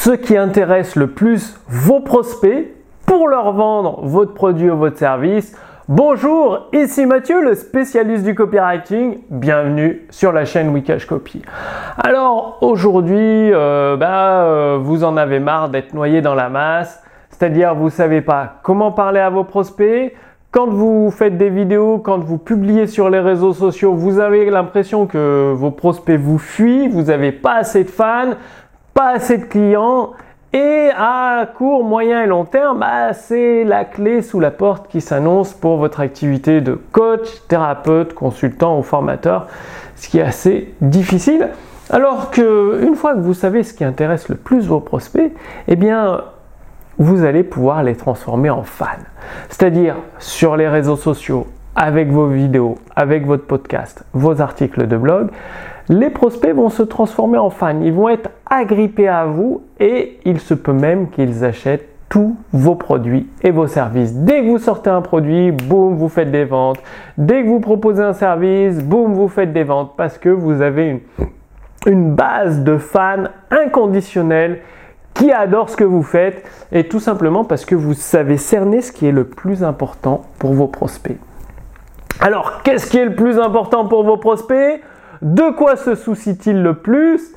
ce qui intéresse le plus vos prospects pour leur vendre votre produit ou votre service. Bonjour, ici Mathieu, le spécialiste du copywriting. Bienvenue sur la chaîne Wikash Copy. Alors aujourd'hui, euh, bah, euh, vous en avez marre d'être noyé dans la masse, c'est-à-dire vous savez pas comment parler à vos prospects. Quand vous faites des vidéos, quand vous publiez sur les réseaux sociaux, vous avez l'impression que vos prospects vous fuient, vous n'avez pas assez de fans, pas assez de clients et à court, moyen et long terme, bah, c'est la clé sous la porte qui s'annonce pour votre activité de coach, thérapeute, consultant ou formateur, ce qui est assez difficile. Alors que une fois que vous savez ce qui intéresse le plus vos prospects, eh bien, vous allez pouvoir les transformer en fans. C'est-à-dire sur les réseaux sociaux, avec vos vidéos, avec votre podcast, vos articles de blog, les prospects vont se transformer en fans. Ils vont être agrippés à vous et il se peut même qu'ils achètent tous vos produits et vos services. Dès que vous sortez un produit, boum, vous faites des ventes. Dès que vous proposez un service, boum, vous faites des ventes parce que vous avez une, base de fans inconditionnels qui adorent ce que vous faites et tout simplement parce que vous savez cerner ce qui est le plus important pour vos prospects. Alors, qu'est-ce qui est le plus important pour vos prospects? De quoi se soucie-t-il le plus?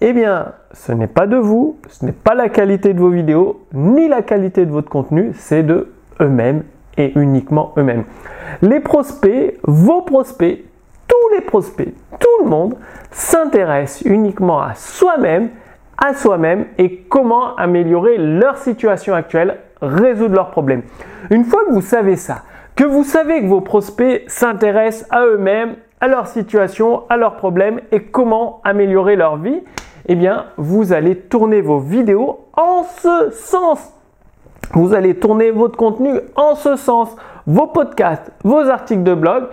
Eh bien, ce n'est pas de vous, ce n'est pas la qualité de vos vidéos, ni la qualité de votre contenu, c'est de eux-mêmes et uniquement eux-mêmes. Les prospects, vos prospects, tous les prospects, tout le monde s'intéresse uniquement à soi-même, à soi-même et comment améliorer leur situation actuelle, résoudre leurs problèmes. Une fois que vous savez ça, que vous savez que vos prospects s'intéressent à eux-mêmes, à leur situation, à leurs problèmes et comment améliorer leur vie, eh bien, vous allez tourner vos vidéos en ce sens. Vous allez tourner votre contenu en ce sens. Vos podcasts, vos articles de blog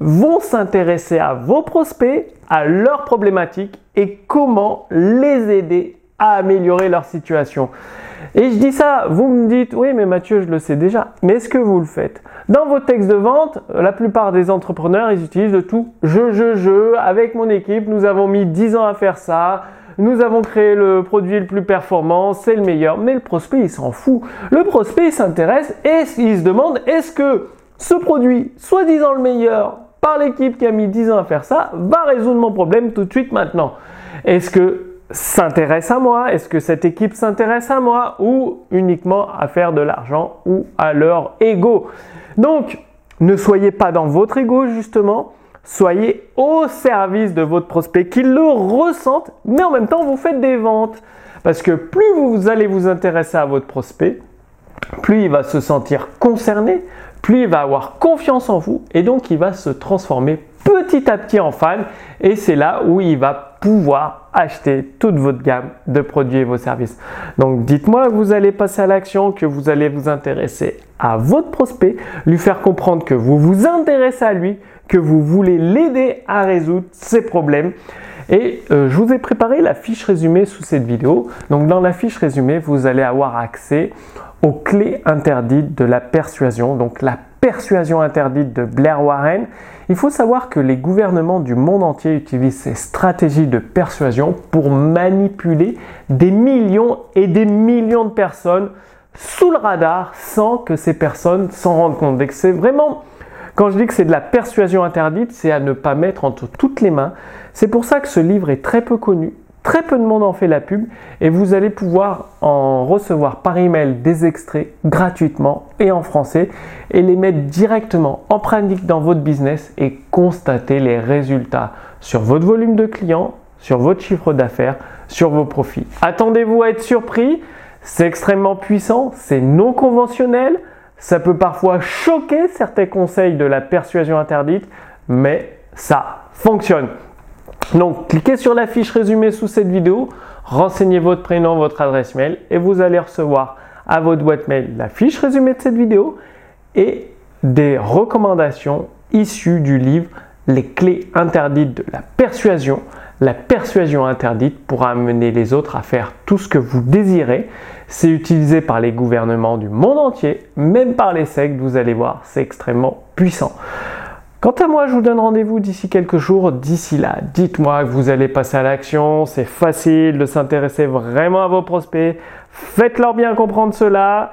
vont s'intéresser à vos prospects, à leurs problématiques et comment les aider améliorer leur situation. Et je dis ça, vous me dites, oui, mais Mathieu, je le sais déjà. Mais est-ce que vous le faites? Dans vos textes de vente, la plupart des entrepreneurs, ils utilisent de tout. Je, je, je, avec mon équipe, nous avons mis 10 ans à faire ça. Nous avons créé le produit le plus performant, c'est le meilleur. Mais le prospect, il s'en fout. Le prospect, il s'intéresse et il se demande, est-ce que ce produit, soi-disant le meilleur, par l'équipe qui a mis 10 ans à faire ça, va résoudre mon problème tout de suite maintenant? Est-ce que s'intéresse à moi? Est-ce que cette équipe s'intéresse à moi? Ou uniquement à faire de l'argent ou à leur ego? Donc, ne soyez pas dans votre ego justement, soyez au service de votre prospect, qu'il le ressente, mais en même temps vous faites des ventes. Parce que plus vous allez vous intéresser à votre prospect, plus il va se sentir concerné, plus il va avoir confiance en vous et donc il va se transformer petit à petit en fan et c'est là où il va pouvoir acheter toute votre gamme de produits et vos services. Donc dites-moi que vous allez passer à l'action, que vous allez vous intéresser à votre prospect, lui faire comprendre que vous vous intéressez à lui, que vous voulez l'aider à résoudre ses problèmes. Et euh, je vous ai préparé la fiche résumée sous cette vidéo. Donc dans la fiche résumée, vous allez avoir accès aux clés interdites de la persuasion. Donc la persuasion interdite de Blair Warren. Il faut savoir que les gouvernements du monde entier utilisent ces stratégies de persuasion pour manipuler des millions et des millions de personnes sous le radar sans que ces personnes s'en rendent compte. c'est vraiment, quand je dis que c'est de la persuasion interdite, c'est à ne pas mettre entre toutes les mains. C'est pour ça que ce livre est très peu connu Très peu de monde en fait la pub et vous allez pouvoir en recevoir par email des extraits gratuitement et en français et les mettre directement en pratique dans votre business et constater les résultats sur votre volume de clients, sur votre chiffre d'affaires, sur vos profits. Attendez-vous à être surpris, c'est extrêmement puissant, c'est non conventionnel, ça peut parfois choquer certains conseils de la persuasion interdite, mais ça fonctionne. Donc, cliquez sur la fiche résumée sous cette vidéo, renseignez votre prénom, votre adresse mail et vous allez recevoir à votre boîte mail la fiche résumée de cette vidéo et des recommandations issues du livre Les clés interdites de la persuasion. La persuasion interdite pour amener les autres à faire tout ce que vous désirez. C'est utilisé par les gouvernements du monde entier, même par les sectes, vous allez voir, c'est extrêmement puissant. Quant à moi, je vous donne rendez-vous d'ici quelques jours. D'ici là, dites-moi que vous allez passer à l'action. C'est facile de s'intéresser vraiment à vos prospects. Faites-leur bien comprendre cela.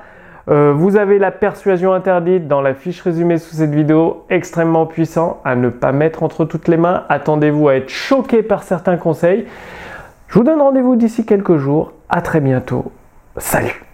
Euh, vous avez la persuasion interdite dans la fiche résumée sous cette vidéo, extrêmement puissant à ne pas mettre entre toutes les mains. Attendez-vous à être choqué par certains conseils. Je vous donne rendez-vous d'ici quelques jours. À très bientôt. Salut